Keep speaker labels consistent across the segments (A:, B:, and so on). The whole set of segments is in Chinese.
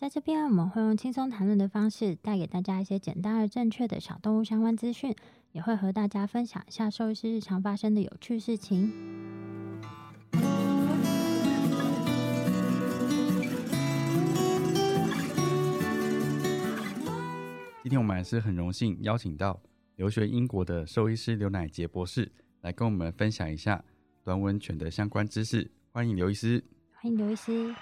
A: 在这边，我们会用轻松谈论的方式，带给大家一些简单而正确的小动物相关资讯，也会和大家分享一下兽医师日常发生的有趣事情。
B: 今天我们还是很荣幸邀请到。留学英国的兽医师刘乃杰博士来跟我们分享一下短吻犬的相关知识。欢迎刘医师，
A: 欢迎刘医师，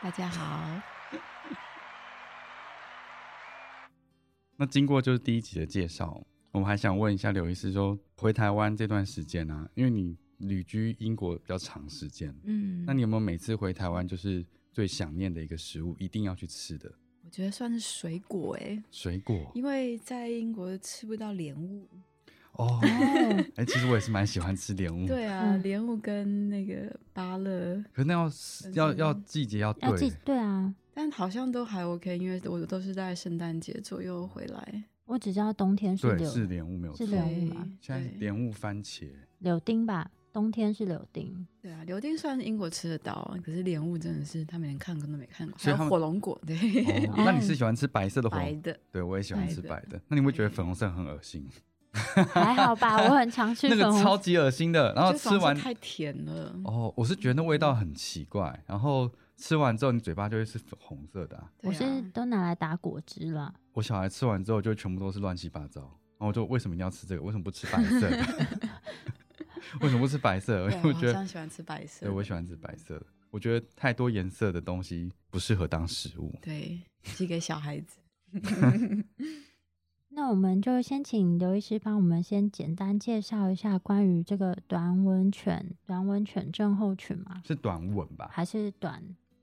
C: 大家好。
B: 那经过就是第一集的介绍，我们还想问一下刘医师，说回台湾这段时间啊，因为你旅居英国比较长时间，嗯，那你有没有每次回台湾就是最想念的一个食物，一定要去吃的？
C: 我觉得算是水果哎，
B: 水果，
C: 因为在英国吃不到莲雾。
B: 哦。哎，其实我也是蛮喜欢吃莲雾。
C: 对啊，莲雾跟那个芭乐，
B: 可那要要要季节要对。
A: 对啊，
C: 但好像都还 OK，因为我都是在圣诞节左右回来。
A: 我只知道冬天是
B: 对是莲雾没有
A: 是莲雾吗？
B: 现在莲雾番茄
A: 柳丁吧。冬天是柳丁，
C: 对啊，柳丁算是英国吃得到，可是莲雾真的是他们连看过都没看过。还有火龙果，对。
B: 那你是喜欢吃白色的？
C: 白的，
B: 对我也喜欢吃白的。那你会觉得粉红色很恶心？
A: 还好吧，我很常吃。
B: 那个超级恶心的，然后吃完
C: 太甜了。
B: 哦，我是觉得那味道很奇怪，然后吃完之后你嘴巴就会是粉红色的。
A: 我是都拿来打果汁了。
B: 我小孩吃完之后就全部都是乱七八糟，然后我就为什么一定要吃这个？为什么不吃白色的？为什么不吃白色？因为我觉得
C: 喜欢吃白色。
B: 对，我喜欢吃白色的。我觉得太多颜色的东西不适合当食物。
C: 对，寄给小孩子。
A: 那我们就先请刘医师帮我们先简单介绍一下关于这个短吻犬、短吻犬症候群嘛？
B: 是短吻吧？
A: 还是短？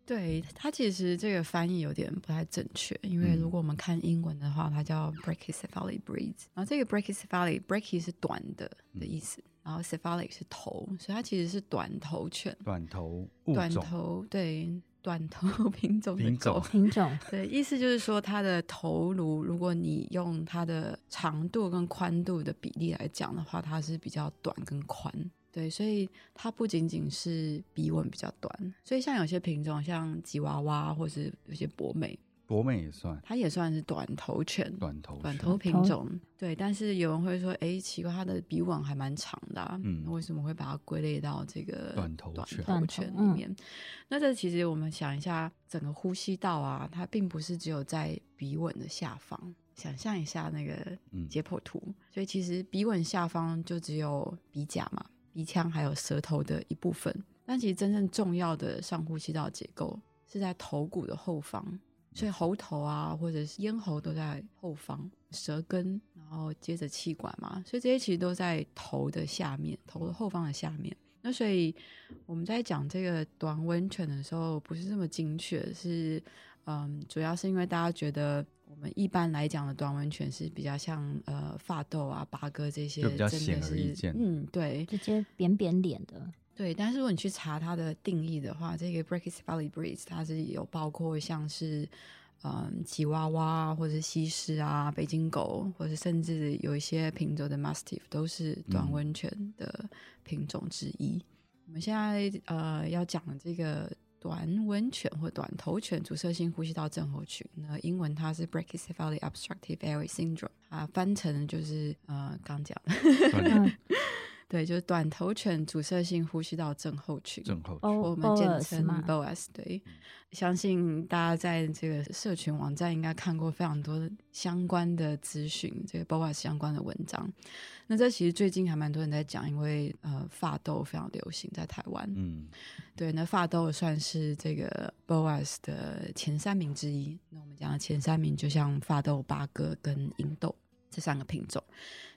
C: 对它其实这个翻译有点不太正确，因为如果我们看英文的话，它叫 brachycephalic breeds，然后这个 brachycephalic brachy 是短的的意思，然后 cephalic 是头，所以它其实是短头犬。
B: 短头
C: 短头对短头品种
B: 品种。
A: 品种
C: 对，意思就是说它的头颅，如果你用它的长度跟宽度的比例来讲的话，它是比较短跟宽。对，所以它不仅仅是鼻吻比较短，所以像有些品种，像吉娃娃或是有些博美，
B: 博美也算，
C: 它也算是短头犬，
B: 短头
C: 短头品种。对，但是有人会说，哎，奇怪，它的鼻吻还蛮长的，嗯，为什么会把它归类到这个
B: 短头犬
C: 短头犬里面？那这其实我们想一下，整个呼吸道啊，它并不是只有在鼻吻的下方，想象一下那个解剖图，所以其实鼻吻下方就只有鼻甲嘛。鼻腔还有舌头的一部分，但其实真正重要的上呼吸道结构是在头骨的后方，所以喉头啊或者是咽喉都在后方，舌根，然后接着气管嘛，所以这些其实都在头的下面，头的后方的下面。那所以我们在讲这个短吻犬的时候，不是这么精确，是嗯，主要是因为大家觉得。我们一般来讲的短吻犬是比较像呃发豆啊、八哥这些，
B: 比较显而易见。
C: 嗯，对，
A: 直接扁扁脸的。
C: 对，但是如果你去查它的定义的话，这个 Brachy's Valley breeds 它是有包括像是嗯吉娃娃或者是西施啊、北京狗，或者甚至有一些品种的 mastiff 都是短吻犬的品种之一。我们现在呃要讲的这个。短吻犬或短头犬阻塞性呼吸道症候群，那英文它是 brachycephalic obstructive airway syndrome，啊，翻成就是呃刚讲，对，就是短头犬阻塞性呼吸道症候群，
B: 症候
C: 群，我们简称 BOAS。对，相信大家在这个社群网站应该看过非常多相关的资讯，这个 BOAS 相关的文章。那这其实最近还蛮多人在讲，因为呃，发痘非常流行在台湾。嗯，对，那发痘算是这个 BOAS 的前三名之一。那我们讲的前三名，就像发痘、八哥跟银豆这三个品种。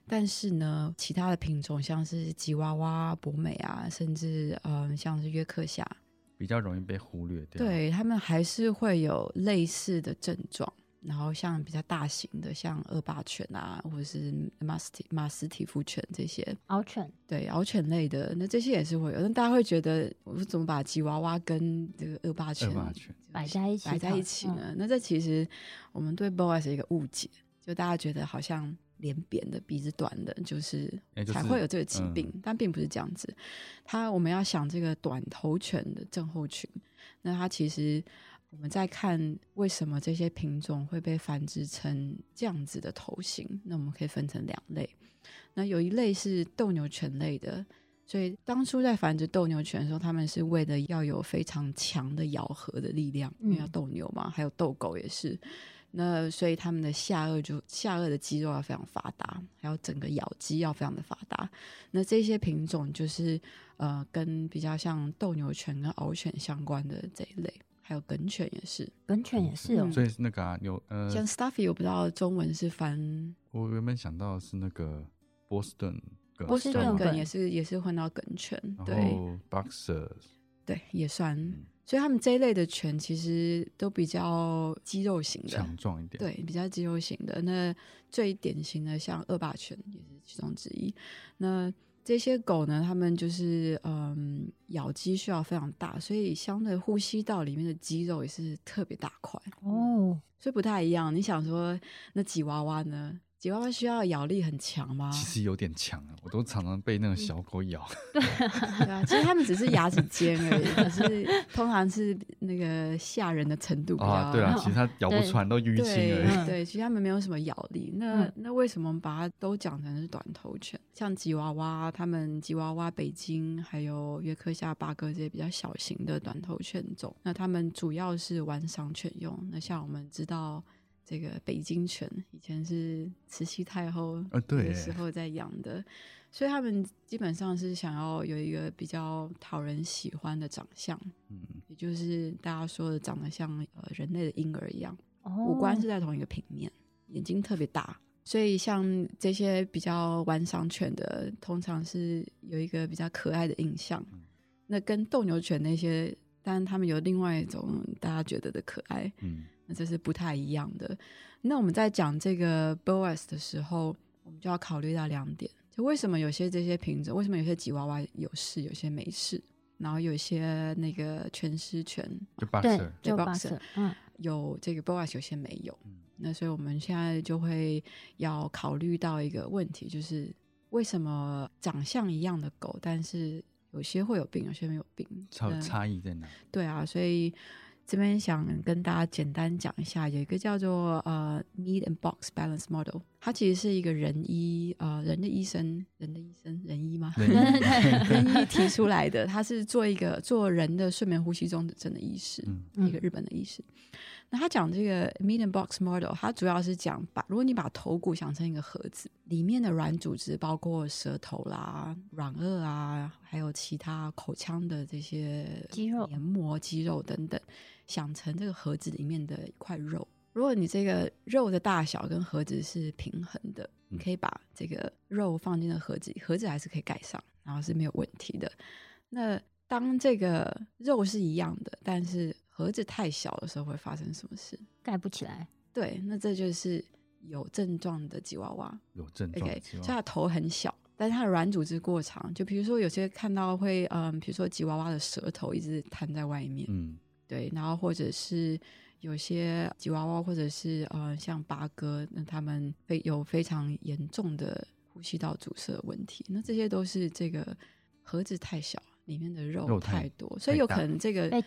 C: 但是呢，其他的品种像是吉娃娃、博美啊，甚至嗯，像是约克夏，
B: 比较容易被忽略掉。
C: 对他们还是会有类似的症状。然后像比较大型的，像恶霸犬啊，或者是马斯提马斯提夫犬这些
A: 獒犬，
C: 对獒犬类的，那这些也是会有。那大家会觉得，我怎么把吉娃娃跟这个恶霸犬
A: 摆在一起
C: 摆在一起呢？那这其实我们对 BOAS 一个误解，就大家觉得好像。脸扁的、鼻子短的，就是才会有这个疾病，但并不是这样子。它我们要想这个短头犬的症候群，那它其实我们在看为什么这些品种会被繁殖成这样子的头型，那我们可以分成两类。那有一类是斗牛犬类的，所以当初在繁殖斗牛犬的时候，他们是为了要有非常强的咬合的力量，因为要斗牛嘛，还有斗狗也是。那所以他们的下颚就下颚的肌肉要非常发达，还有整个咬肌要非常的发达。那这些品种就是呃，跟比较像斗牛犬跟獒犬相关的这一类，还有梗犬也是，
A: 梗犬也是哦。
B: 所以那个啊，有呃，
C: 像 Stuffy，我不知道中文是翻。
B: 我原本想到是那个波士顿梗，
C: 波士顿梗也是也是混到梗犬，对
B: ，Boxer，
C: 对，也算。所以他们这一类的犬其实都比较肌肉型的，
B: 强壮一点。
C: 对，比较肌肉型的。那最典型的像恶霸犬也是其中之一。那这些狗呢，它们就是嗯，咬肌需要非常大，所以相对呼吸道里面的肌肉也是特别大块哦。所以不太一样。你想说那吉娃娃呢？吉娃娃需要咬力很强吗？
B: 其实有点强啊，我都常常被那个小狗咬。
C: 对啊，其实它们只是牙齿尖而已，可是通常是那个吓人的程度比较。
B: 对啊，其实它咬不穿，都淤青而
C: 已。对，其实它们没有什么咬力。那那为什么把它都讲成是短头犬？像吉娃娃，它们吉娃娃、北京还有约克夏、八哥这些比较小型的短头犬种，那它们主要是玩赏犬用。那像我们知道。这个北京犬以前是慈禧太后的时候在养的，所以他们基本上是想要有一个比较讨人喜欢的长相，嗯，也就是大家说的长得像呃人类的婴儿一样，五官是在同一个平面，眼睛特别大，所以像这些比较玩赏犬的，通常是有一个比较可爱的印象。那跟斗牛犬那些，当然他们有另外一种大家觉得的可爱，嗯。这是不太一样的。那我们在讲这个 BOAS 的时候，我们就要考虑到两点：就为什么有些这些品种，为什么有些吉娃娃有事，有些没事？然后有些那个全狮犬，
B: 就 boxer，
A: 就 boxer，嗯，
C: 有这个 BOAS，有些没有。那所以我们现在就会要考虑到一个问题，就是为什么长相一样的狗，但是有些会有病，有些没有病，
B: 差差异在哪？
C: 对啊，所以。这边想跟大家简单讲一下，有一个叫做呃 meet and Box Balance Model，它其实是一个人医呃人的医生，人的医生人医吗？人医。提出来的，他是做一个做人的睡眠呼吸中的真的医师，一个日本的医师。那他讲这个 Meat and Box Model，它主要是讲把如果你把头骨想成一个盒子，里面的软组织包括舌头啦、软腭啊，还有其他口腔的这些
A: 肌肉、
C: 黏膜、肌肉等等。想成这个盒子里面的一块肉，如果你这个肉的大小跟盒子是平衡的，你可以把这个肉放进了盒子里，盒子还是可以盖上，然后是没有问题的。那当这个肉是一样的，但是盒子太小的时候，会发生什么事？
A: 盖不起来。
C: 对，那这就是有症状的吉娃娃。
B: 有症状。
C: OK，所以它头很小，但是它的软组织过长。就比如说有些看到会，嗯，比如说吉娃娃的舌头一直摊在外面。嗯。对，然后或者是有些吉娃娃，或者是呃像八哥，那他们非有非常严重的呼吸道阻塞问题，那这些都是这个盒子太小，里面的肉太多，所以有可能这个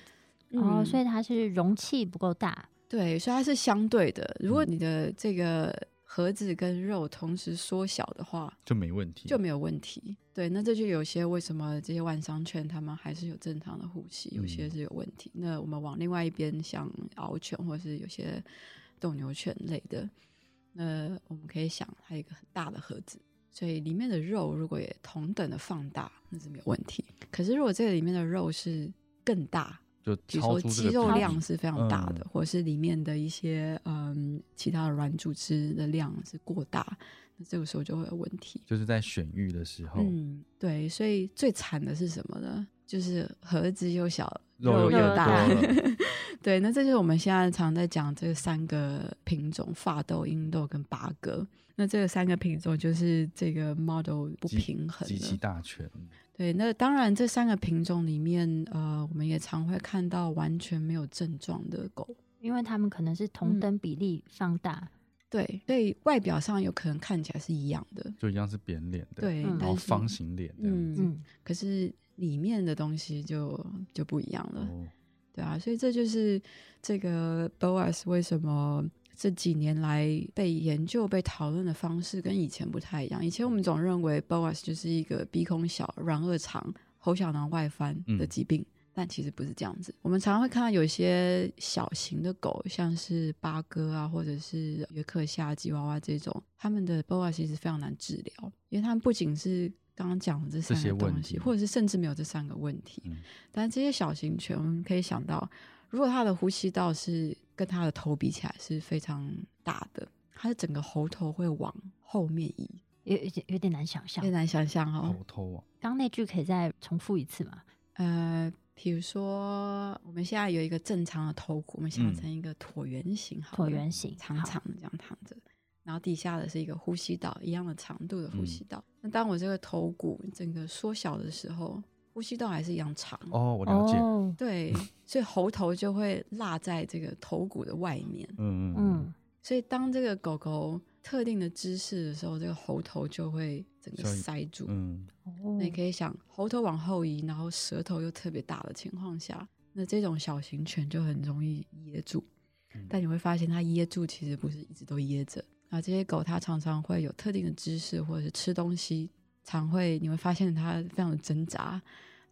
A: 哦，所以它是容器不够大。
C: 对，所以它是相对的。如果你的这个盒子跟肉同时缩小的话，
B: 就没问题，
C: 就没有问题。对，那这就有些为什么这些万商犬它们还是有正常的呼吸，有些是有问题。那我们往另外一边，像獒犬或是有些斗牛犬类的，那我们可以想，它有一个很大的盒子，所以里面的肉如果也同等的放大，那是没有问题。可是如果这个里面的肉是更大，
B: 就
C: 比如说肌肉量是非常大的，或者是里面的一些嗯其他的软组织的量是过大，那这个时候就会有问题。
B: 就是在选育的时候，
C: 嗯，对，所以最惨的是什么呢？就是盒子又小，肉又大。对，那这就是我们现在常在讲这三个品种：发豆、英豆跟八哥。那这个三个品种就是这个 model 不平衡，
B: 极其大全。
C: 对，那当然，这三个品种里面，呃，我们也常会看到完全没有症状的狗，
A: 因为它们可能是同等比例放大，
C: 对，所以外表上有可能看起来是一样的，
B: 就一样是扁脸的，
C: 对，
B: 然后方形脸这样子，
C: 可是里面的东西就就不一样了，对啊，所以这就是这个 Boas 为什么。这几年来被研究、被讨论的方式跟以前不太一样。以前我们总认为 BOAS 就是一个鼻孔小、软腭长、喉小囊外翻的疾病，但其实不是这样子。我们常常会看到有一些小型的狗，像是八哥啊，或者是约克夏吉娃娃这种，他们的 BOAS 其实非常难治疗，因为他们不仅是刚刚讲的这三个东西，或者是甚至没有这三个问题。但这些小型犬，我们可以想到，如果它的呼吸道是跟他的头比起来是非常大的，他的整个喉头会往后面移，
A: 有有点有点难想象，
C: 有点难想象哦。
B: 喉头啊，
A: 刚那句可以再重复一次吗？
C: 呃，比如说我们现在有一个正常的头骨，我们想成一个椭圆形，
A: 椭圆形
C: 长长的这样躺着，然后底下的是一个呼吸道，一样的长度的呼吸道。那当我这个头骨整个缩小的时候。呼吸道还是一样长
B: 哦，我了解。
C: 对，所以喉头就会落在这个头骨的外面。嗯嗯嗯。所以当这个狗狗特定的姿势的时候，这个喉头就会整个塞住。嗯。那你可以想，喉头往后移，然后舌头又特别大的情况下，那这种小型犬就很容易噎住。但你会发现，它噎住其实不是一直都噎着。啊，这些狗它常常会有特定的姿势，或者是吃东西。常会你会发现它非常的挣扎，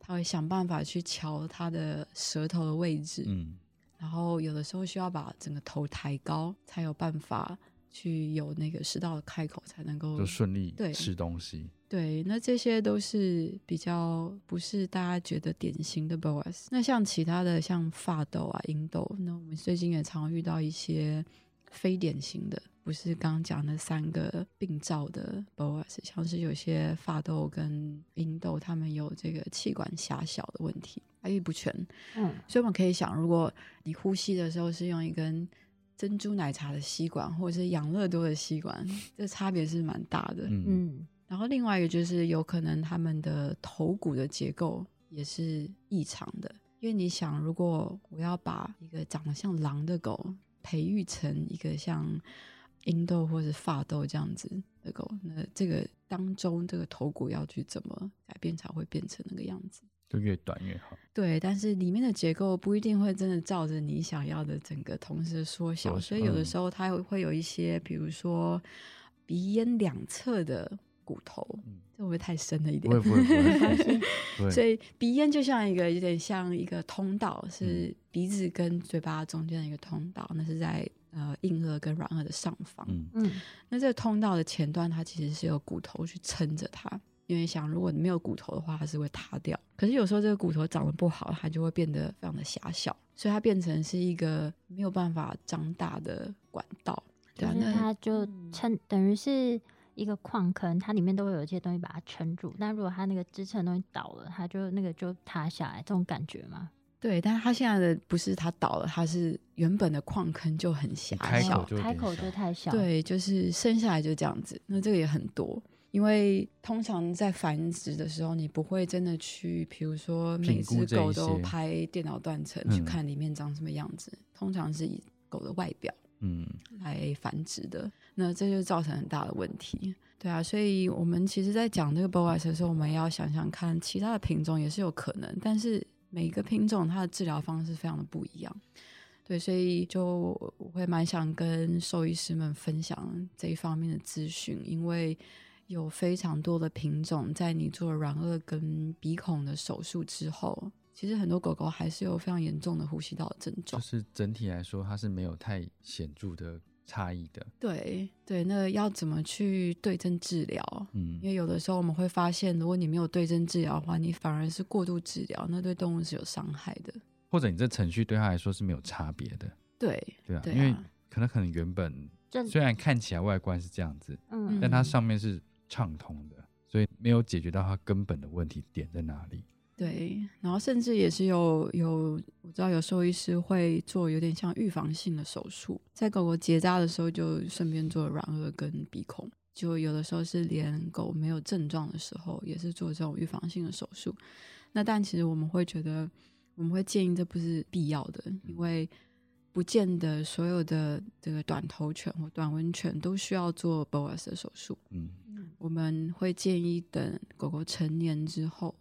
C: 它会想办法去瞧他的舌头的位置，嗯，然后有的时候需要把整个头抬高，才有办法去有那个食道的开口，才能够
B: 就顺利对吃东西。
C: 对，那这些都是比较不是大家觉得典型的 BOAS。那像其他的像发抖啊、英豆，那我们最近也常遇到一些非典型的。不是刚刚讲的三个病灶的 BOAS，像是有些发痘跟阴豆，他们有这个气管狭小的问题，发育不全。嗯，所以我们可以想，如果你呼吸的时候是用一根珍珠奶茶的吸管，或者是养乐多的吸管，这差别是蛮大的。嗯，然后另外一个就是有可能他们的头骨的结构也是异常的，因为你想，如果我要把一个长得像狼的狗培育成一个像英豆或者发豆这样子的狗，那这个当中这个头骨要去怎么改变才会变成那个样子？
B: 就越短越好。
C: 对，但是里面的结构不一定会真的照着你想要的整个同时缩小，所以有的时候它会有一些，比如说鼻咽两侧的骨头，这会不会太深了一点？
B: 不会不会不会。
C: 所以鼻咽就像一个有点像一个通道，是鼻子跟嘴巴中间的一个通道，那是在。呃，硬腭跟软腭的上方，嗯，那这个通道的前端，它其实是有骨头去撑着它。因为想，如果你没有骨头的话，它是会塌掉。可是有时候这个骨头长得不好，它就会变得非常的狭小，所以它变成是一个没有办法张大的管道。
A: 对啊，那它就撑，等于是一个矿坑，它里面都会有一些东西把它撑住。但如果它那个支撑的东西倒了，它就那个就塌下来，这种感觉吗？
C: 对，但是它现在的不是它倒了，它是原本的矿坑就很狭小，
A: 开口就太小。
C: 对，就是生下来就这样子。那这个也很多，因为通常在繁殖的时候，你不会真的去，比如说每只狗都拍电脑断层去看里面长什么样子。通常是以狗的外表嗯来繁殖的，那这就造成很大的问题。对啊，所以我们其实，在讲这个 BOAS 的时候，我们要想想看，其他的品种也是有可能，但是。每一个品种它的治疗方式非常的不一样，对，所以就我会蛮想跟兽医师们分享这一方面的资讯，因为有非常多的品种在你做软腭跟鼻孔的手术之后，其实很多狗狗还是有非常严重的呼吸道的症状。
B: 就是整体来说，它是没有太显著的差异的。
C: 对对，那要怎么去对症治疗？嗯，因为有的时候我们会发现，如果你没有对症治疗的话，你反而是过度治疗，那对动物是有伤害的。
B: 或者你这程序对他来说是没有差别的，
C: 对
B: 对啊，因为可能可能原本虽然看起来外观是这样子，嗯，但它上面是畅通的，所以没有解决到它根本的问题点在哪里。
C: 对，然后甚至也是有有我知道有兽医师会做有点像预防性的手术，在狗狗结扎的时候就顺便做软腭跟鼻孔，就有的时候是连狗没有症状的时候也是做这种预防性的手术。那但其实我们会觉得。我们会建议这不是必要的，因为不见得所有的这个短头犬或短吻犬都需要做 BOAS 的手术。嗯，我们会建议等狗狗成年之后。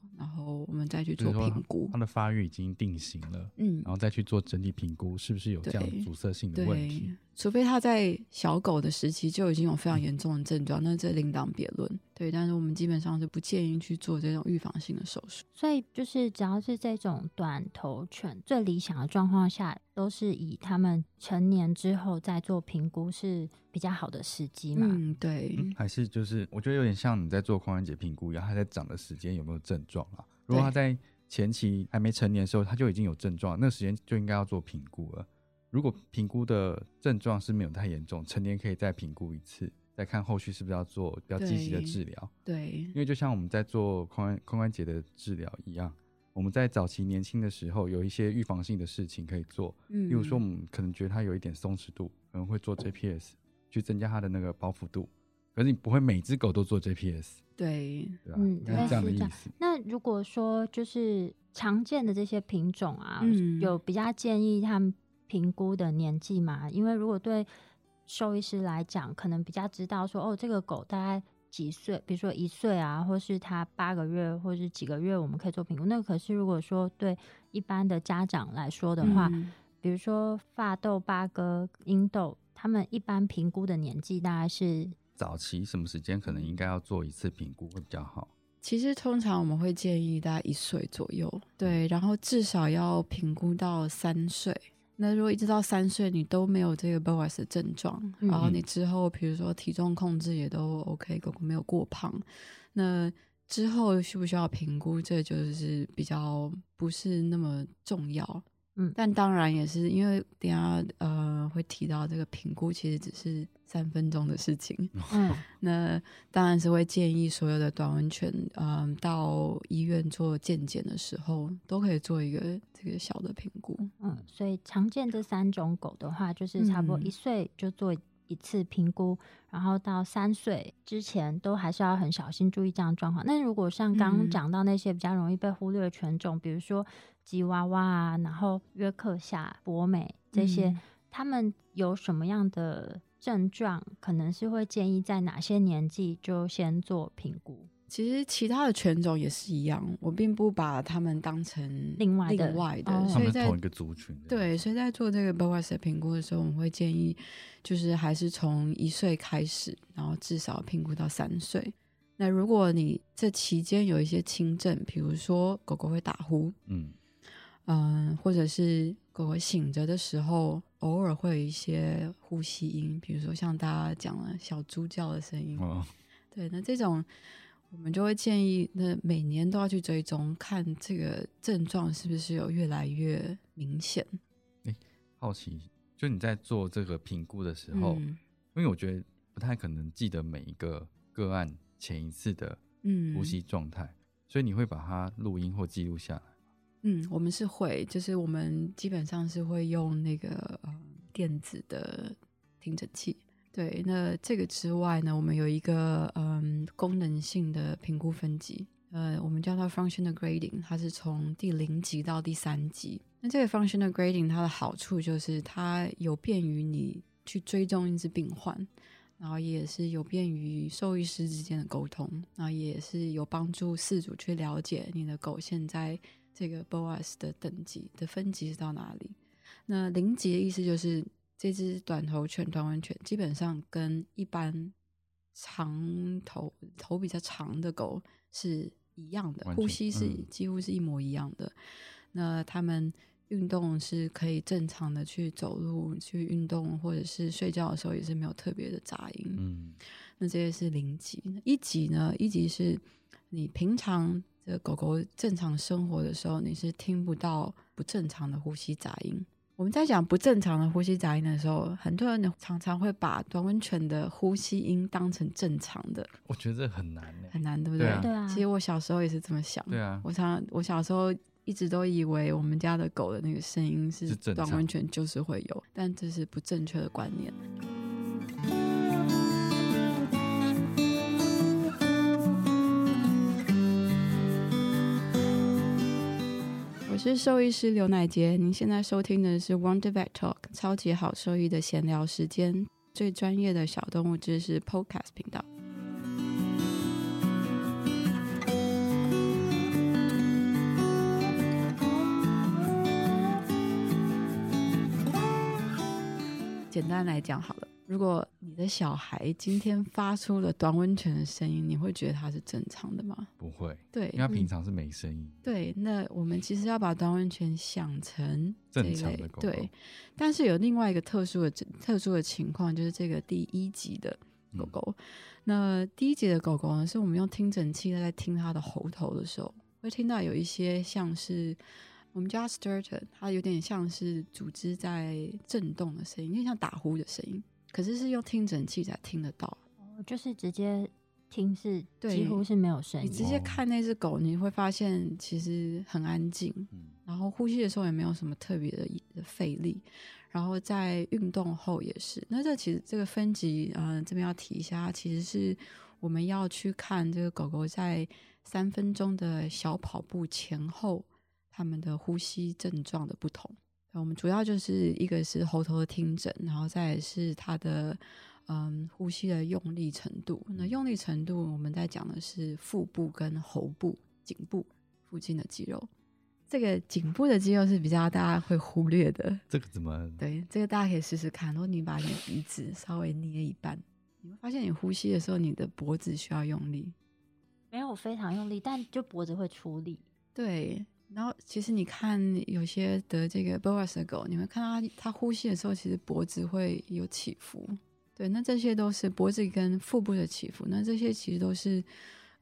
C: 我们再去做评估，
B: 它的发育已经定型了，嗯，然后再去做整体评估，是不是有这样阻塞性的问题？
C: 除非它在小狗的时期就已经有非常严重的症状，那这另当别论。对，但是我们基本上是不建议去做这种预防性的手术。
A: 所以就是只要是这种短头犬，最理想的状况下，都是以他们成年之后再做评估是比较好的时机嘛？
C: 嗯，对。
B: 还是就是我觉得有点像你在做髋关节评估一样，它在长的时间有没有症状啊？如果它在前期还没成年的时候，它就已经有症状，那时间就应该要做评估了。如果评估的症状是没有太严重，成年可以再评估一次，再看后续是不是要做比较积极的治疗。
C: 对，
B: 因为就像我们在做髋髋关节的治疗一样，我们在早期年轻的时候有一些预防性的事情可以做，嗯，例如说我们可能觉得它有一点松弛度，可能会做 JPS 去增加它的那个包覆度。可是你不会每只狗都做 JPS，
C: 对，
B: 对吧？嗯，这样的意思。
A: 那如果说就是常见的这些品种啊，有比较建议他们评估的年纪嘛？因为如果对兽医师来讲，可能比较知道说，哦，这个狗大概几岁，比如说一岁啊，或是它八个月，或是几个月，我们可以做评估。那可是如果说对一般的家长来说的话，比如说发豆、八哥、英豆，他们一般评估的年纪大概是。
B: 早期什么时间可能应该要做一次评估会比较好？
C: 其实通常我们会建议大概一岁左右，对，然后至少要评估到三岁。那如果一直到三岁你都没有这个 BOAS 的症状，然后你之后比如说体重控制也都 OK，狗狗没有过胖，那之后需不需要评估？这就是比较不是那么重要。嗯，但当然也是因为等下呃会提到这个评估，其实只是三分钟的事情。嗯，那当然是会建议所有的短文犬，嗯，到医院做健检的时候，都可以做一个这个小的评估。
A: 嗯，所以常见这三种狗的话，就是差不多一岁就做一次评估，然后到三岁之前都还是要很小心注意这样状况。那如果像刚刚讲到那些比较容易被忽略的犬种，比如说。吉娃娃啊，然后约克夏、博美这些，他们有什么样的症状？可能是会建议在哪些年纪就先做评估。
C: 其实其他的犬种也是一样，我并不把他们当成另外
A: 的，
C: 另外的，
B: 他们同一个族群。
C: 对，所以在做这个 BOAS 评估的时候，我们会建议，就是还是从一岁开始，然后至少评估到三岁。那如果你这期间有一些轻症，比如说狗狗会打呼，嗯。嗯，或者是狗狗醒着的时候，偶尔会有一些呼吸音，比如说像大家讲了小猪叫的声音。哦，对，那这种我们就会建议，那每年都要去追踪，看这个症状是不是有越来越明显。
B: 哎，好奇，就你在做这个评估的时候，因为我觉得不太可能记得每一个个案前一次的呼吸状态，所以你会把它录音或记录下来。
C: 嗯，我们是会，就是我们基本上是会用那个呃电子的听诊器。对，那这个之外呢，我们有一个嗯功能性的评估分级，呃，我们叫它 functional grading，它是从第零级到第三级。那这个 functional grading 它的好处就是它有便于你去追踪一只病患，然后也是有便于兽医师之间的沟通，然后也是有帮助饲主去了解你的狗现在。这个 BOAS 的等级的分级是到哪里？那零级的意思就是这只短头犬、短吻犬基本上跟一般长头头比较长的狗是一样的，呼吸是几乎是一模一样的。那他们运动是可以正常的去走路、去运动，或者是睡觉的时候也是没有特别的杂音。嗯，那这些是零级。一级呢？一级是你平常。这个狗狗正常生活的时候，你是听不到不正常的呼吸杂音。我们在讲不正常的呼吸杂音的时候，很多人常常会把短吻犬的呼吸音当成正常的。
B: 我觉得这很难，
C: 很难，对不对？
A: 对啊。
C: 其实我小时候也是这么想。
B: 对啊。
C: 我常我小时候一直都以为我们家的狗的那个声音是短吻犬就是会有，但这是不正确的观念。是兽医师刘乃杰，您现在收听的是 Wonder Vet Talk，超级好兽医的闲聊时间，最专业的小动物知识 Podcast 频道。简单来讲，好了。如果你的小孩今天发出了短温泉的声音，你会觉得它是正常的吗？
B: 不会，
C: 对，
B: 因为他平常是没声音。
C: 对，那我们其实要把短温泉想成
B: 正常的狗。
C: 对，但是有另外一个特殊的特殊的情况，就是这个第一级的狗狗。那第一级的狗狗呢，是我们用听诊器在听它的喉头的时候，会听到有一些像是。我们叫 s t e r t o n 它有点像是组织在震动的声音，有点像打呼的声音，可是是用听诊器才听得到。
A: 哦，就是直接听是几乎是没有声音。
C: 你直接看那只狗，你会发现其实很安静，嗯然后呼吸的时候也没有什么特别的费力，然后在运动后也是。那这其实这个分级，嗯，这边要提一下，其实是我们要去看这个狗狗在三分钟的小跑步前后。它们的呼吸症状的不同，我们主要就是一个是喉头的听诊，然后再是它的嗯呼吸的用力程度。那用力程度，我们在讲的是腹部跟喉部、颈部附近的肌肉。这个颈部的肌肉是比较大家会忽略的。
B: 这个怎么？
C: 对，这个大家可以试试看。如果你把你的鼻子稍微捏一半，你会发现你呼吸的时候，你的脖子需要用力。
A: 没有非常用力，但就脖子会出力。
C: 对。然后，其实你看有些得这个 BOAS 的狗，你会看到它它呼吸的时候，其实脖子会有起伏。对，那这些都是脖子跟腹部的起伏。那这些其实都是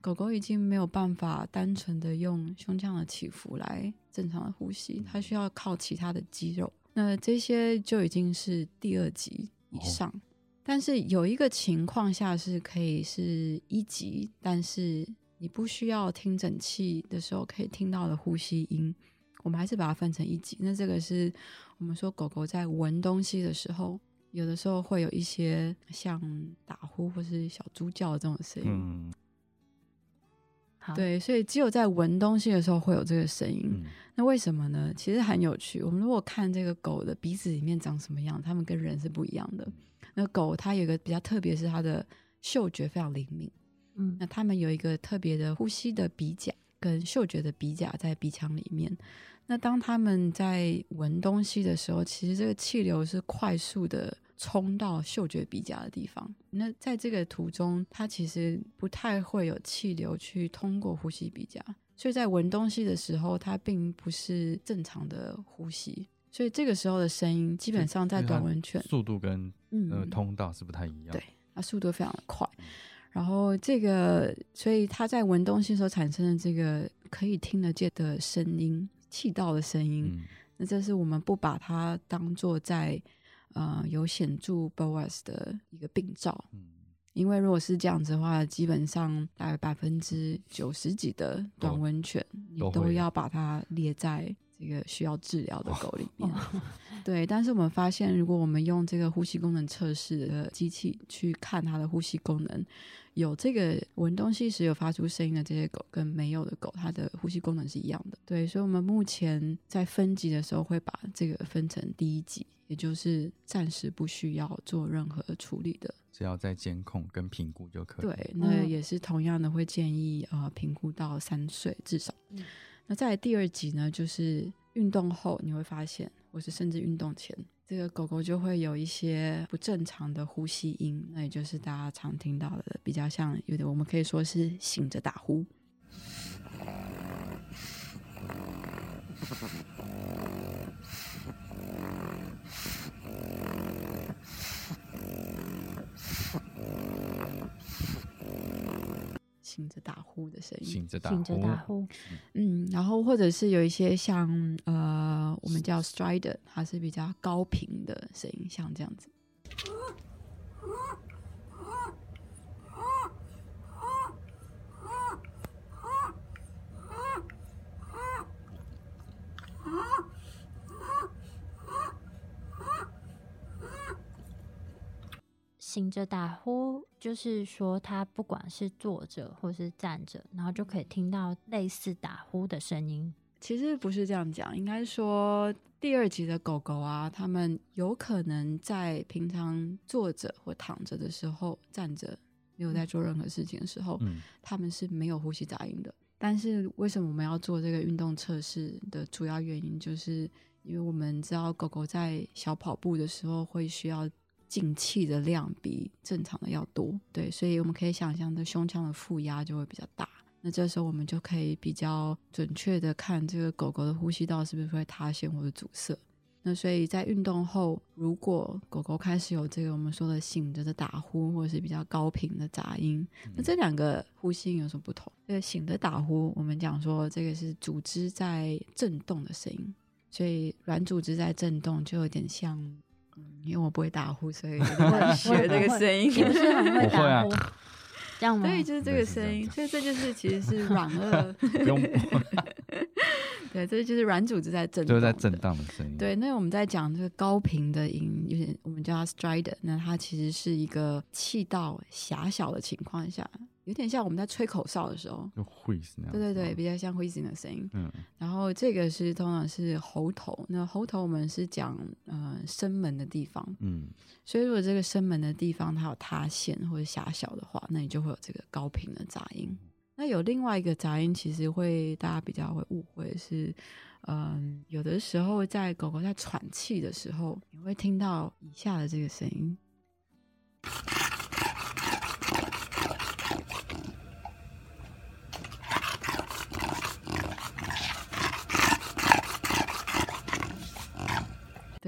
C: 狗狗已经没有办法单纯的用胸腔的起伏来正常的呼吸，它需要靠其他的肌肉。那这些就已经是第二级以上。但是有一个情况下是可以是一级，但是。你不需要听诊器的时候可以听到的呼吸音，我们还是把它分成一级。那这个是我们说狗狗在闻东西的时候，有的时候会有一些像打呼或是小猪叫的这种声音。
A: 嗯，
C: 对，所以只有在闻东西的时候会有这个声音。那为什么呢？其实很有趣。我们如果看这个狗的鼻子里面长什么样，它们跟人是不一样的。那狗它有一个比较特别，是它的嗅觉非常灵敏。嗯，那他们有一个特别的呼吸的鼻甲跟嗅觉的鼻甲在鼻腔里面。那当他们在闻东西的时候，其实这个气流是快速的冲到嗅觉鼻甲的地方。那在这个途中，它其实不太会有气流去通过呼吸鼻甲，所以在闻东西的时候，它并不是正常的呼吸。所以这个时候的声音基本上在短吻犬
B: 速度跟呃通道是不太一样，
C: 对，它速度非常的快。然后这个，所以他在闻东西所产生的这个可以听得见的声音，气道的声音，那这是我们不把它当做在呃有显著 BOAS 的一个病灶，因为如果是这样子的话，基本上大概百分之九十几的短吻犬，你都要把它列在。一个需要治疗的狗里 面，对，但是我们发现，如果我们用这个呼吸功能测试的机器去看它的呼吸功能，有这个闻东西时有发出声音的这些狗，跟没有的狗，它的呼吸功能是一样的。对，所以，我们目前在分级的时候会把这个分成第一级，也就是暂时不需要做任何处理的，
B: 只要在监控跟评估就可以。
C: 对，那也是同样的会建议啊，评估到三岁至少。那在第二集呢，就是运动后你会发现或是甚至运动前，这个狗狗就会有一些不正常的呼吸音，那也就是大家常听到的，比较像有点我们可以说是醒着打呼。醒着打呼的声音，
B: 醒着
A: 打呼，
C: 嗯，然后或者是有一些像呃，我们叫 strider，它是比较高频的声音，像这样子。
A: 醒着打呼，就是说他不管是坐着或是站着，然后就可以听到类似打呼的声音。
C: 其实不是这样讲，应该说第二集的狗狗啊，它们有可能在平常坐着或躺着的时候，站着没有在做任何事情的时候，它们是没有呼吸杂音的。但是为什么我们要做这个运动测试的主要原因，就是因为我们知道狗狗在小跑步的时候会需要。进气的量比正常的要多，对，所以我们可以想象的胸腔的负压就会比较大。那这时候我们就可以比较准确的看这个狗狗的呼吸道是不是会塌陷或者阻塞。那所以在运动后，如果狗狗开始有这个我们说的醒着的打呼，或者是比较高频的杂音，那这两个呼吸有什么不同？这个醒着打呼，我们讲说这个是组织在震动的声音，所以软组织在震动就有点像。因为我不会打呼，所以 学这个声音。
A: 不是很会打呼，这样吗？
C: 所以就是这个声音，所以这就是其实是软 腭。对，这就是软组织在震，
B: 就是在震荡的声音。
C: 对，那我们在讲这个高频的音，有点我们叫它 strider，那它其实是一个气道狭小的情况下。有点像我们在吹口哨的时候，
B: 就会那样。
C: 对对对，比较像会声的声音。嗯，然后这个是通常是喉头，那喉头我们是讲呃声门的地方。嗯，所以如果这个声门的地方它有塌陷或者狭小的话，那你就会有这个高频的杂音。那有另外一个杂音，其实会大家比较会误会是，嗯，有的时候在狗狗在喘气的时候，你会听到以下的这个声音。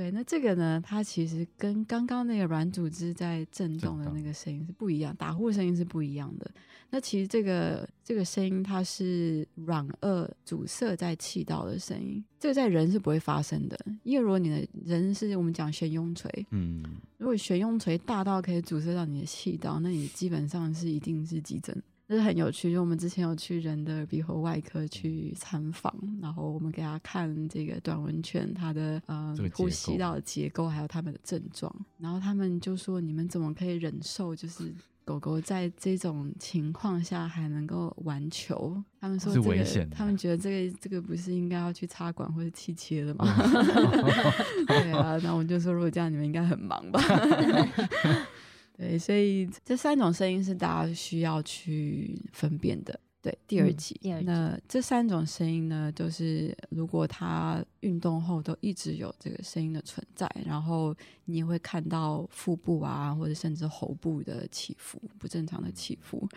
C: 对，那这个呢？它其实跟刚刚那个软组织在震动的那个声音是不一样，打呼声音是不一样的。那其实这个这个声音，它是软腭阻塞在气道的声音，这个在人是不会发生的。因为如果你的人是我们讲悬雍垂，嗯，如果悬雍垂大到可以阻塞到你的气道，那你基本上是一定是急诊。这是很有趣，就我们之前有去人的鼻喉外科去参访，然后我们给他看这个短吻犬它的呃呼吸道的结构，还有它们的症状，然后他们就说：“你们怎么可以忍受，就是狗狗在这种情况下还能够玩球？”他们说：“这个，他们觉得这个这个不是应该要去插管或者气切的吗？”对啊，那我就说：“如果这样，你们应该很忙吧？” 对，所以这三种声音是大家需要去分辨的。对，第二集，那这三种声音呢，就是如果他运动后都一直有这个声音的存在，然后你也会看到腹部啊，或者甚至喉部的起伏，不正常的起伏，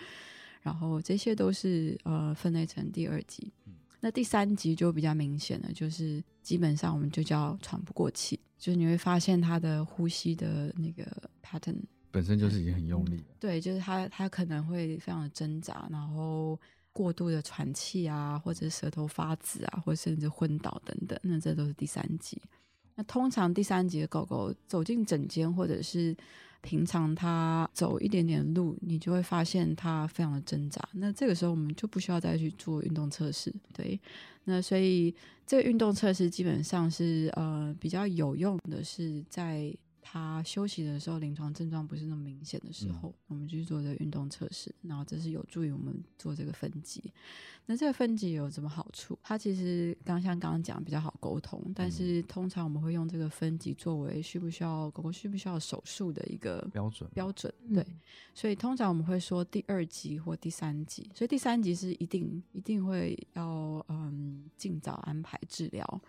C: 然后这些都是呃分类成第二级。那第三级就比较明显了，就是基本上我们就叫喘不过气，就是你会发现他的呼吸的那个 pattern。
B: 本身就是已经很用力了，
C: 对，就是他他可能会非常的挣扎，然后过度的喘气啊，或者舌头发紫啊，或甚至昏倒等等，那这都是第三级。那通常第三级的狗狗走进诊间，或者是平常它走一点点路，你就会发现它非常的挣扎。那这个时候我们就不需要再去做运动测试，对。那所以这个运动测试基本上是呃比较有用的，是在。他休息的时候，临床症状不是那么明显的时候，我们去做这个运动测试，然后这是有助于我们做这个分级。那这个分级有什么好处？它其实刚像刚刚讲比较好沟通，但是通常我们会用这个分级作为需不需要狗狗需不需要手术的一个
B: 标准
C: 标准。对，所以通常我们会说第二级或第三级，所以第三级是一定一定会要嗯尽早安排治疗。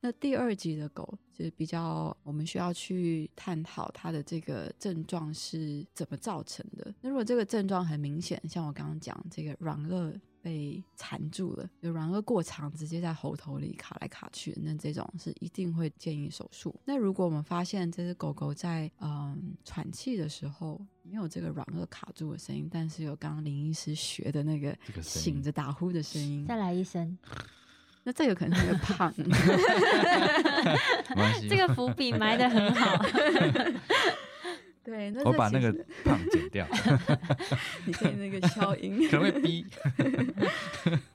C: 那第二级的狗就是比较，我们需要去探讨它的这个症状是怎么造成的。那如果这个症状很明显，像我刚刚讲这个软腭被缠住了，有软腭过长，直接在喉头里卡来卡去，那这种是一定会建议手术。那如果我们发现这只狗狗在嗯喘气的时候没有这个软腭卡住的声音，但是有刚刚林医师学的那个醒着打呼的声音，
A: 再来一声。
C: 那这个可能会胖，
A: 这个伏笔埋的很好。
C: 对，
B: 我把那个胖剪掉，
C: 你可以那个消音，
B: 可能会逼。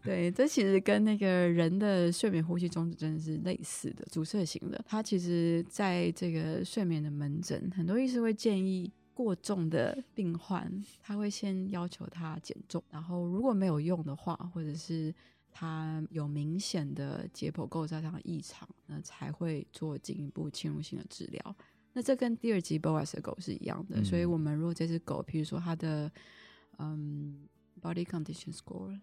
C: 对，这其实跟那个人的睡眠呼吸中止症是类似的，阻塞型的。它其实在这个睡眠的门诊，很多医师会建议过重的病患，他会先要求他减重，然后如果没有用的话，或者是。它有明显的解剖构造上的异常，那才会做进一步侵入性的治疗。那这跟第二级 BOAS 的狗是一样的。所以，我们如果这只狗，譬如说它的嗯 Body Condition Score，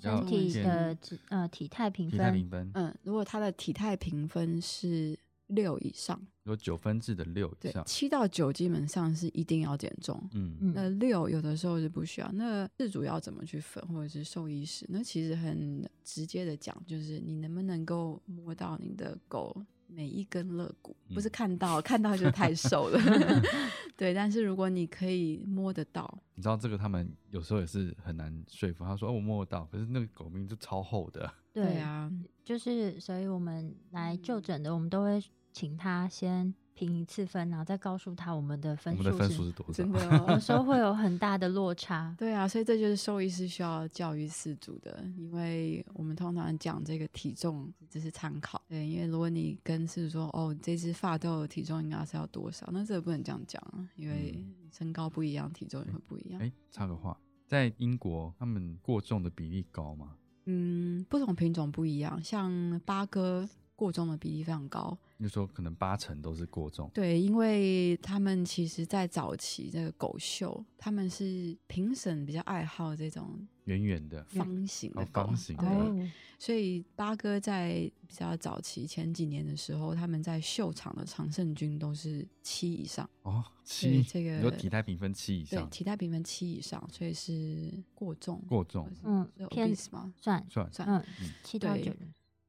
A: 身体的呃体态评
B: 分，
C: 嗯，如果它的体态评分是。六以上，
B: 有九分制的六以上，
C: 七到九基本上是一定要减重。嗯，那六有的时候是不需要。那自主要怎么去分，或者是兽医师？那其实很直接的讲，就是你能不能够摸到你的狗每一根肋骨，不是看到看到就太瘦了。对，但是如果你可以摸得到，
B: 你知道这个他们有时候也是很难说服。他说：“哦，我摸得到。”可是那个狗命就超厚的。
C: 对啊，
A: 就是所以我们来就诊的，我们都会请他先评一次分，然后再告诉他我们的分数
B: 是多少。
C: 真的，
A: 有时候会有很大的落差。
C: 对啊，所以这就是兽医师需要教育饲主的，因为我们通常讲这个体重只是参考。对，因为如果你跟饲主说哦，这只发豆的体重应该是要多少，那这个不能这样讲啊，因为身高不一样，体重也会不一样。
B: 哎，插个话，在英国他们过重的比例高吗？
C: 嗯，不同品种不一样，像八哥过重的比例非常高。
B: 你说可能八成都是过重？
C: 对，因为他们其实，在早期这个狗秀，他们是评审比较爱好这种
B: 圆圆的
C: 方形的
B: 方形。
C: 对，所以八哥在比较早期前几年的时候，他们在秀场的常胜军都是七以上。
B: 哦，七
C: 这个
B: 有体态评分七以上，
C: 对，体态评分七以上，所以是过重。
B: 过重，
A: 嗯，偏
C: 吗？
A: 算
B: 算
C: 算，
A: 嗯，七到九。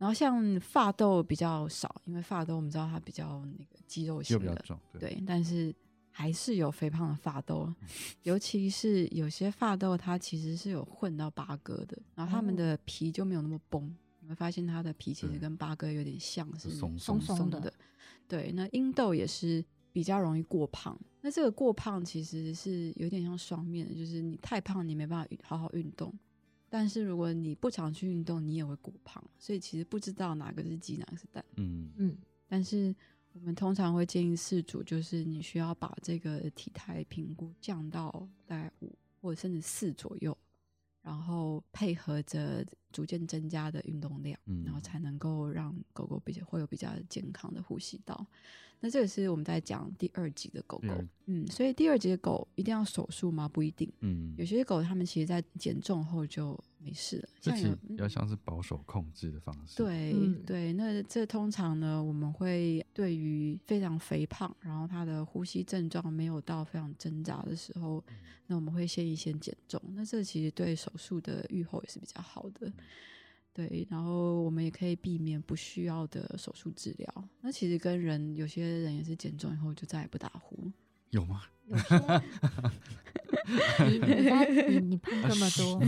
C: 然后像发豆比较少，因为发豆我们知道它比较那个肌肉型的，对，但是还是有肥胖的发豆，尤其是有些发豆它其实是有混到八哥的，然后它们的皮就没有那么崩，你会发现它的皮其实跟八哥有点像是
B: 松
C: 松
A: 的，
C: 对，那英豆也是比较容易过胖，那这个过胖其实是有点像双面的，就是你太胖你没办法好好运动。但是如果你不常去运动，你也会过胖，所以其实不知道哪个是鸡，哪个是蛋。嗯嗯。但是我们通常会建议饲主，就是你需要把这个体态评估降到大概五或者甚至四左右，然后配合着逐渐增加的运动量，然后才能够让狗狗比较会有比较健康的呼吸道。那这个是我们在讲第二级的狗狗，嗯，所以第二级的狗一定要手术吗？不一定，嗯，有些狗它们其实在减重后就没事了，
B: 这其比较像是保守控制的方式。
C: 对对，那这通常呢，我们会对于非常肥胖，然后他的呼吸症状没有到非常挣扎的时候，那我们会建议先减重。那这其实对手术的预后也是比较好的。对，然后我们也可以避免不需要的手术治疗。那其实跟人有些人也是减重以后就再也不打呼，
B: 有吗？
A: 有，你你你你胖这么多，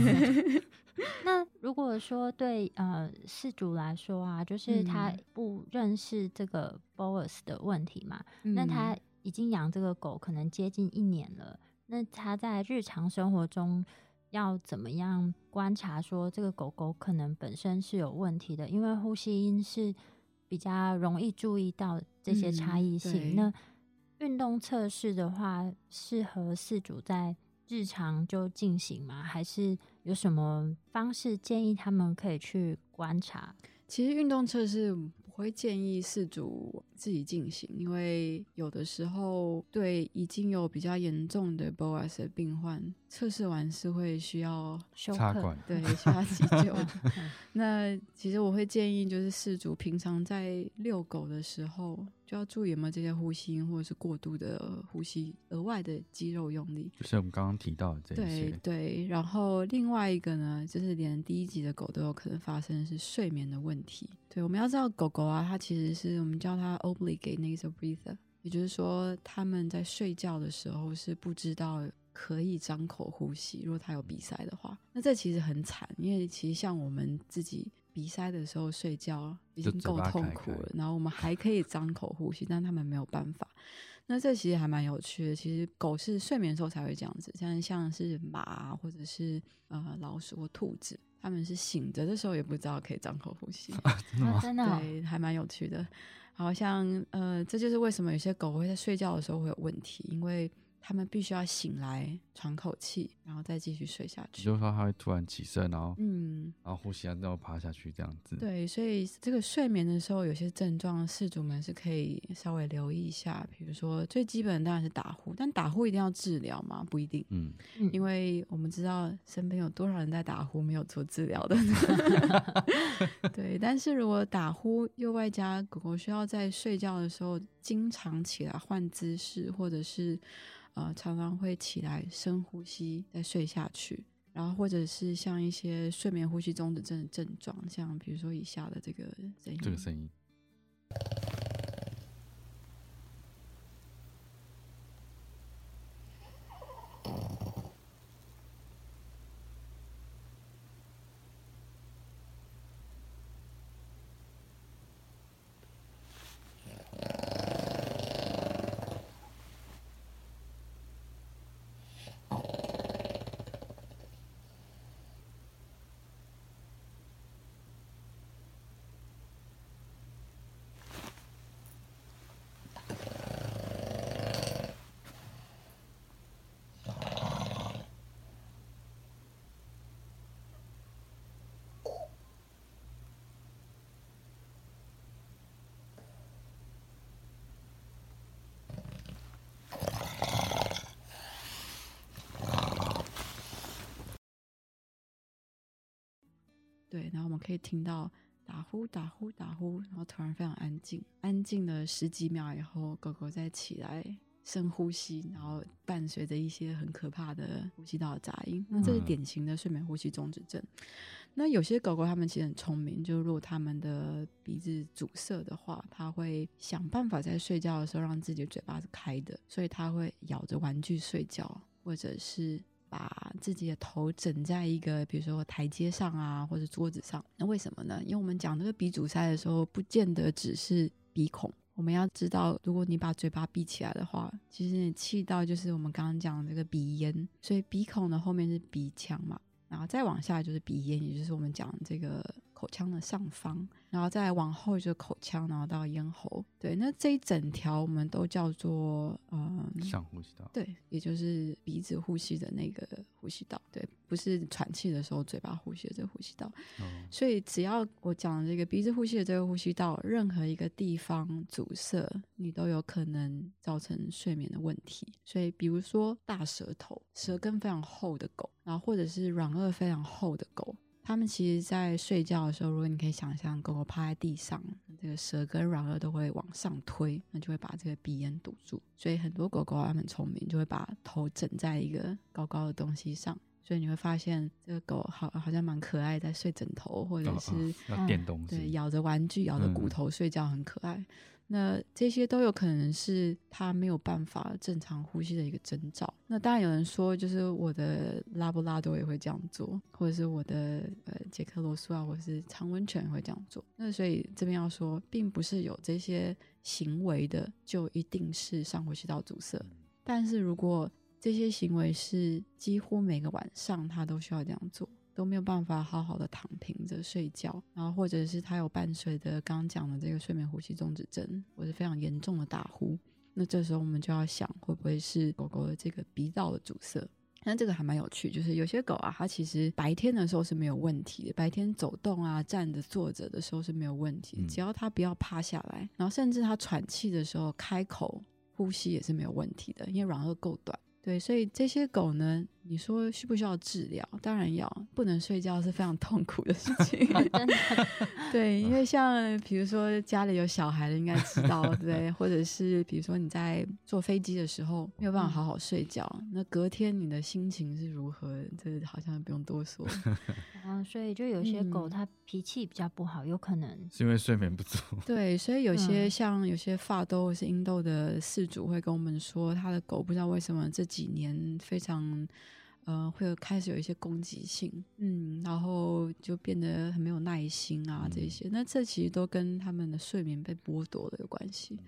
A: 那如果说对呃事主来说啊，就是他不认识这个 BOAS 的问题嘛，那他已经养这个狗可能接近一年了，那他在日常生活中。要怎么样观察说这个狗狗可能本身是有问题的？因为呼吸音是比较容易注意到这些差异性。那运动测试的话，适合饲主在日常就进行吗？还是有什么方式建议他们可以去观察？
C: 其实运动测试。会建议事主自己进行，因为有的时候对已经有比较严重的 BOAS 的病患，测试完是会需要
B: 休克，
C: 对，需要急救。那其实我会建议，就是事主平常在遛狗的时候。就要注意有没有这些呼吸或者是过度的呼吸，额外的肌肉用力，
B: 就是我们刚刚提到的这
C: 些。对对，然后另外一个呢，就是连第一级的狗都有可能发生是睡眠的问题。对，我们要知道狗狗啊，它其实是我们叫它 obligate nasal breather，也就是说它们在睡觉的时候是不知道可以张口呼吸。如果它有鼻塞的话，那这其实很惨，因为其实像我们自己。鼻塞的时候睡觉已经够痛苦了，然后我们还可以张口呼吸，但他们没有办法。那这其实还蛮有趣的。其实狗是睡眠的时候才会这样子，像像是马或者是呃老鼠或兔子，他们是醒着的时候也不知道可以张口呼吸。
A: 真的，
C: 对，还蛮有趣的。好像呃，这就是为什么有些狗会在睡觉的时候会有问题，因为。他们必须要醒来喘口气，然后再继续睡下去。
B: 就是说，他会突然起身，然后嗯，然后呼吸，然后趴下去这样子。
C: 对，所以这个睡眠的时候，有些症状，事主们是可以稍微留意一下。比如说，最基本的当然是打呼，但打呼一定要治疗吗？不一定。嗯，因为我们知道身边有多少人在打呼没有做治疗的。对，但是如果打呼又外加狗狗需要在睡觉的时候经常起来换姿势，或者是。呃，常常会起来深呼吸，再睡下去，然后或者是像一些睡眠呼吸中止症的症状，像比如说以下的这个声音，
B: 这个声音。
C: 对，然后我们可以听到打呼、打呼、打呼，然后突然非常安静，安静了十几秒以后，狗狗再起来深呼吸，然后伴随着一些很可怕的呼吸道的杂音。那这是典型的睡眠呼吸中止症。那有些狗狗它们其实很聪明，就如果它们的鼻子阻塞的话，它会想办法在睡觉的时候让自己的嘴巴是开的，所以它会咬着玩具睡觉，或者是。把自己的头枕在一个，比如说台阶上啊，或者桌子上。那为什么呢？因为我们讲这个鼻阻塞的时候，不见得只是鼻孔。我们要知道，如果你把嘴巴闭起来的话，其实你气到就是我们刚刚讲的这个鼻咽。所以鼻孔的后面是鼻腔嘛，然后再往下就是鼻咽，也就是我们讲这个。口腔的上方，然后再往后就是口腔，然后到咽喉。对，那这一整条我们都叫做嗯
B: 上呼吸道。
C: 对，也就是鼻子呼吸的那个呼吸道。对，不是喘气的时候嘴巴呼吸的这个呼吸道。所以只要我讲这个鼻子呼吸的这个呼吸道，任何一个地方阻塞，你都有可能造成睡眠的问题。所以，比如说大舌头、舌根非常厚的狗，然后或者是软腭非常厚的狗。他们其实，在睡觉的时候，如果你可以想象，狗狗趴在地上，这个舌跟软腭都会往上推，那就会把这个鼻咽堵住。所以很多狗狗它们聪明，就会把头枕在一个高高的东西上。所以你会发现，这个狗好好像蛮可爱，在睡枕头，或者是
B: 垫东西，
C: 对，咬着玩具、咬着骨头睡觉，很可爱。那这些都有可能是他没有办法正常呼吸的一个征兆。那当然有人说，就是我的拉布拉多也会这样做，或者是我的呃杰克罗素啊，或者是长温犬会这样做。那所以这边要说，并不是有这些行为的就一定是上呼吸道阻塞。但是如果这些行为是几乎每个晚上他都需要这样做。都没有办法好好的躺平着睡觉，然后或者是他有伴随的刚刚讲的这个睡眠呼吸中止症，或者非常严重的打呼，那这时候我们就要想会不会是狗狗的这个鼻道的阻塞？那这个还蛮有趣，就是有些狗啊，它其实白天的时候是没有问题的，白天走动啊、站着、坐着的时候是没有问题，只要它不要趴下来，然后甚至它喘气的时候开口呼吸也是没有问题的，因为软腭够短。对，所以这些狗呢，你说需不需要治疗？当然要，不能睡觉是非常痛苦的事情。
A: 真的，
C: 对，因为像比如说家里有小孩的，应该知道，对，或者是比如说你在坐飞机的时候没有办法好好睡觉，那隔天你的心情是如何？这好像不用多说。
A: 啊，所以就有些狗它脾气比较不好，有可能
B: 是因为睡眠不足。
C: 对，所以有些像有些发豆或是英豆的饲主会跟我们说，他的狗不知道为什么这几年非常，呃，会有开始有一些攻击性，嗯，然后就变得很没有耐心啊，这些，那这其实都跟他们的睡眠被剥夺了有关系。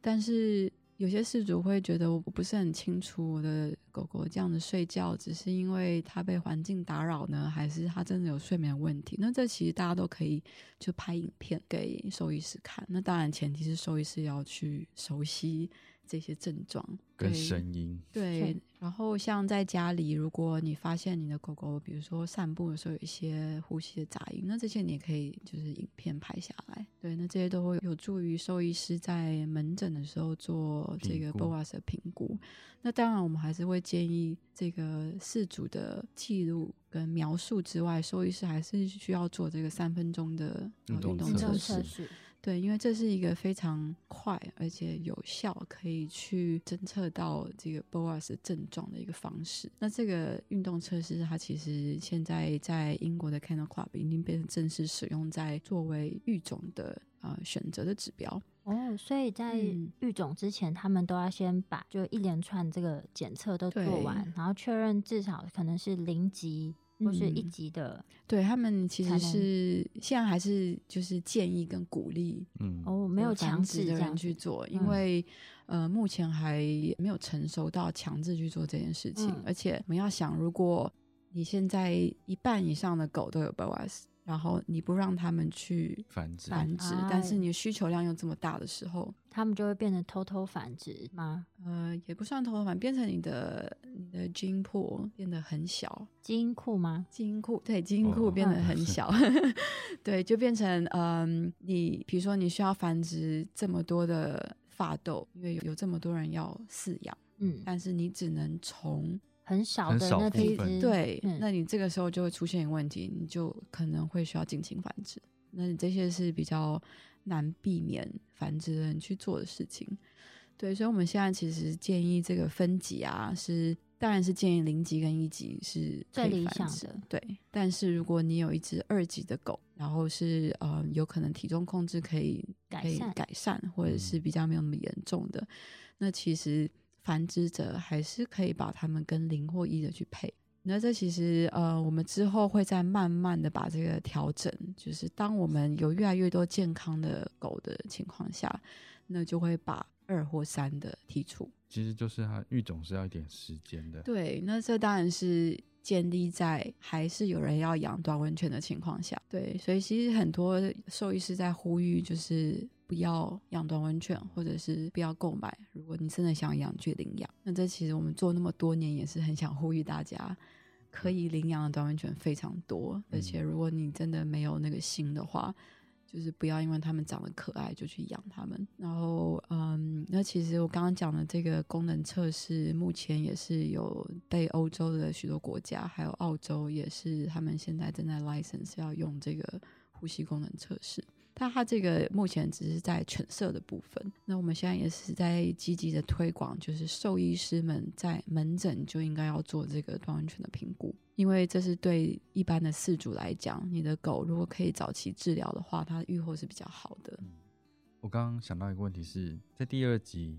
C: 但是有些事主会觉得我不是很清楚我的狗狗这样子睡觉，只是因为它被环境打扰呢，还是它真的有睡眠问题？那这其实大家都可以就拍影片给兽医师看。那当然前提是兽医师要去熟悉。这些症状
B: 跟声音，
C: 对。然后像在家里，如果你发现你的狗狗，比如说散步的时候有一些呼吸的杂音，那这些你也可以就是影片拍下来。对，那这些都会有助于兽医师在门诊的时候做这个 BOAS 的评估。那当然，我们还是会建议这个饲主的记录跟描述之外，兽医师还是需要做这个三分钟的运动测试。对，因为这是一个非常快而且有效，可以去侦测到这个 BOAS 症状的一个方式。那这个运动测试，它其实现在在英国的 Kennel Club 已经变成正式使用在作为育种的呃选择的指标。
A: 哦，所以在育种之前，他们都要先把就一连串这个检测都做完，然后确认至少可能是零级。或是一级的，
C: 对他们其实是现在还是就是建议跟鼓励，
A: 嗯。哦，没有强制
C: 的人去做，因为呃目前还没有成熟到强制去做这件事情，而且我们要想，如果你现在一半以上的狗都有 BOAS。然后你不让他们去
B: 繁殖，
C: 繁殖，但是你的需求量又这么大的时候，
A: 他们就会变得偷偷繁殖吗？
C: 呃，也不算偷偷繁，变成你的你的基因库变得很小，
A: 基因库吗？
C: 基因库对，基因库变得很小 对，就变成嗯，你比如说你需要繁殖这么多的发豆，因为有有这么多人要饲养，嗯，但是你只能从
A: 很少的那批
C: 对，那你这个时候就会出现一个问题，你就可能会需要进行繁殖。那你这些是比较难避免繁殖的人去做的事情。对，所以我们现在其实建议这个分级啊，是当然是建议零级跟一级是
A: 最理想的。
C: 对，但是如果你有一只二级的狗，然后是呃有可能体重控制可以
A: 可以
C: 改善，或者是比较没有那么严重的，那其实。繁殖者还是可以把它们跟零或一的去配，那这其实呃，我们之后会再慢慢的把这个调整，就是当我们有越来越多健康的狗的情况下，那就会把二或三的剔除。
B: 其实就是它育种是要一点时间的。
C: 对，那这当然是建立在还是有人要养短温犬的情况下。对，所以其实很多兽医师在呼吁，就是。不要养短吻犬，或者是不要购买。如果你真的想养，去领养。那这其实我们做那么多年，也是很想呼吁大家，可以领养的短吻犬非常多。而且如果你真的没有那个心的话，就是不要因为它们长得可爱就去养它们。然后，嗯，那其实我刚刚讲的这个功能测试，目前也是有被欧洲的许多国家，还有澳洲，也是他们现在正在 license 要用这个呼吸功能测试。但它这个目前只是在犬舍的部分，那我们现在也是在积极的推广，就是兽医师们在门诊就应该要做这个短吻犬的评估，因为这是对一般的饲主来讲，你的狗如果可以早期治疗的话，它愈后是比较好的。
B: 我刚刚想到一个问题是在第二集，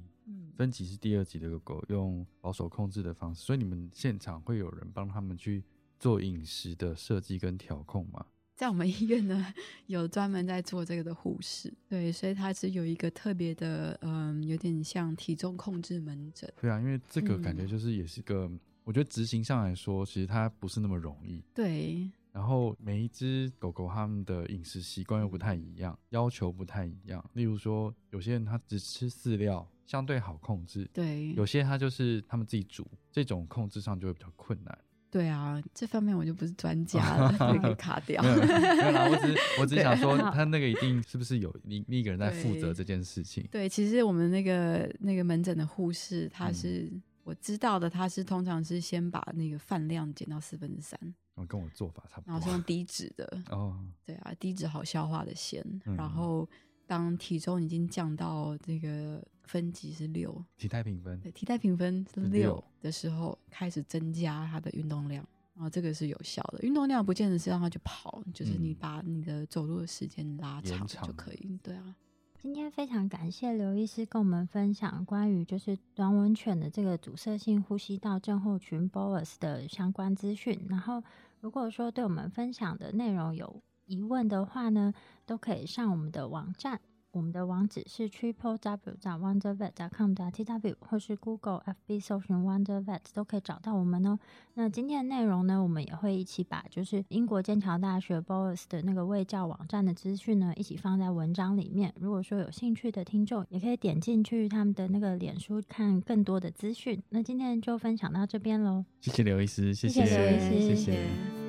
B: 分级是第二集的狗用保守控制的方式，所以你们现场会有人帮他们去做饮食的设计跟调控吗？
C: 在我们医院呢，有专门在做这个的护士，对，所以他是有一个特别的，嗯，有点像体重控制门诊。
B: 对啊，因为这个感觉就是也是个，我觉得执行上来说，其实它不是那么容易。
C: 对。
B: 然后每一只狗狗它们的饮食习惯又不太一样，要求不太一样。例如说，有些人他只吃饲料，相对好控制。
C: 对，
B: 有些它就是他们自己煮，这种控制上就会比较困难。
C: 对啊，这方面我就不是专家了，可以卡掉。
B: 没有啦，我只 我只想说，他那个一定是不是有另另一个人在负责这件事情？
C: 对，其实我们那个那个门诊的护士，他是我知道的，他是通常是先把那个饭量减到四分之三，
B: 跟我做法差不多，
C: 然后是用低脂的哦，对啊，低脂好消化的鲜，然后。当体重已经降到这个分级是六，
B: 体态评分，
C: 对，体态评分是六的时候，开始增加他的运动量，然后这个是有效的。运动量不见得是让他去跑，就是你把你的走路的时间拉长就可以。对啊，
A: 今天非常感谢刘医师跟我们分享关于就是短吻犬的这个阻塞性呼吸道症候群 （BOAS） 的相关资讯。然后，如果说对我们分享的内容有疑问的话呢，都可以上我们的网站，我们的网址是 triple w 加 wondervet 加 com 加 tw，或是 Google FB 搜寻 wondervet 都可以找到我们哦。那今天的内容呢，我们也会一起把就是英国剑桥大学 BOAS 的那个卫教网站的资讯呢，一起放在文章里面。如果说有兴趣的听众，也可以点进去他们的那个脸书看更多的资讯。那今天就分享到这边喽，
B: 谢谢刘医师，谢
A: 谢刘医师，
B: 谢谢。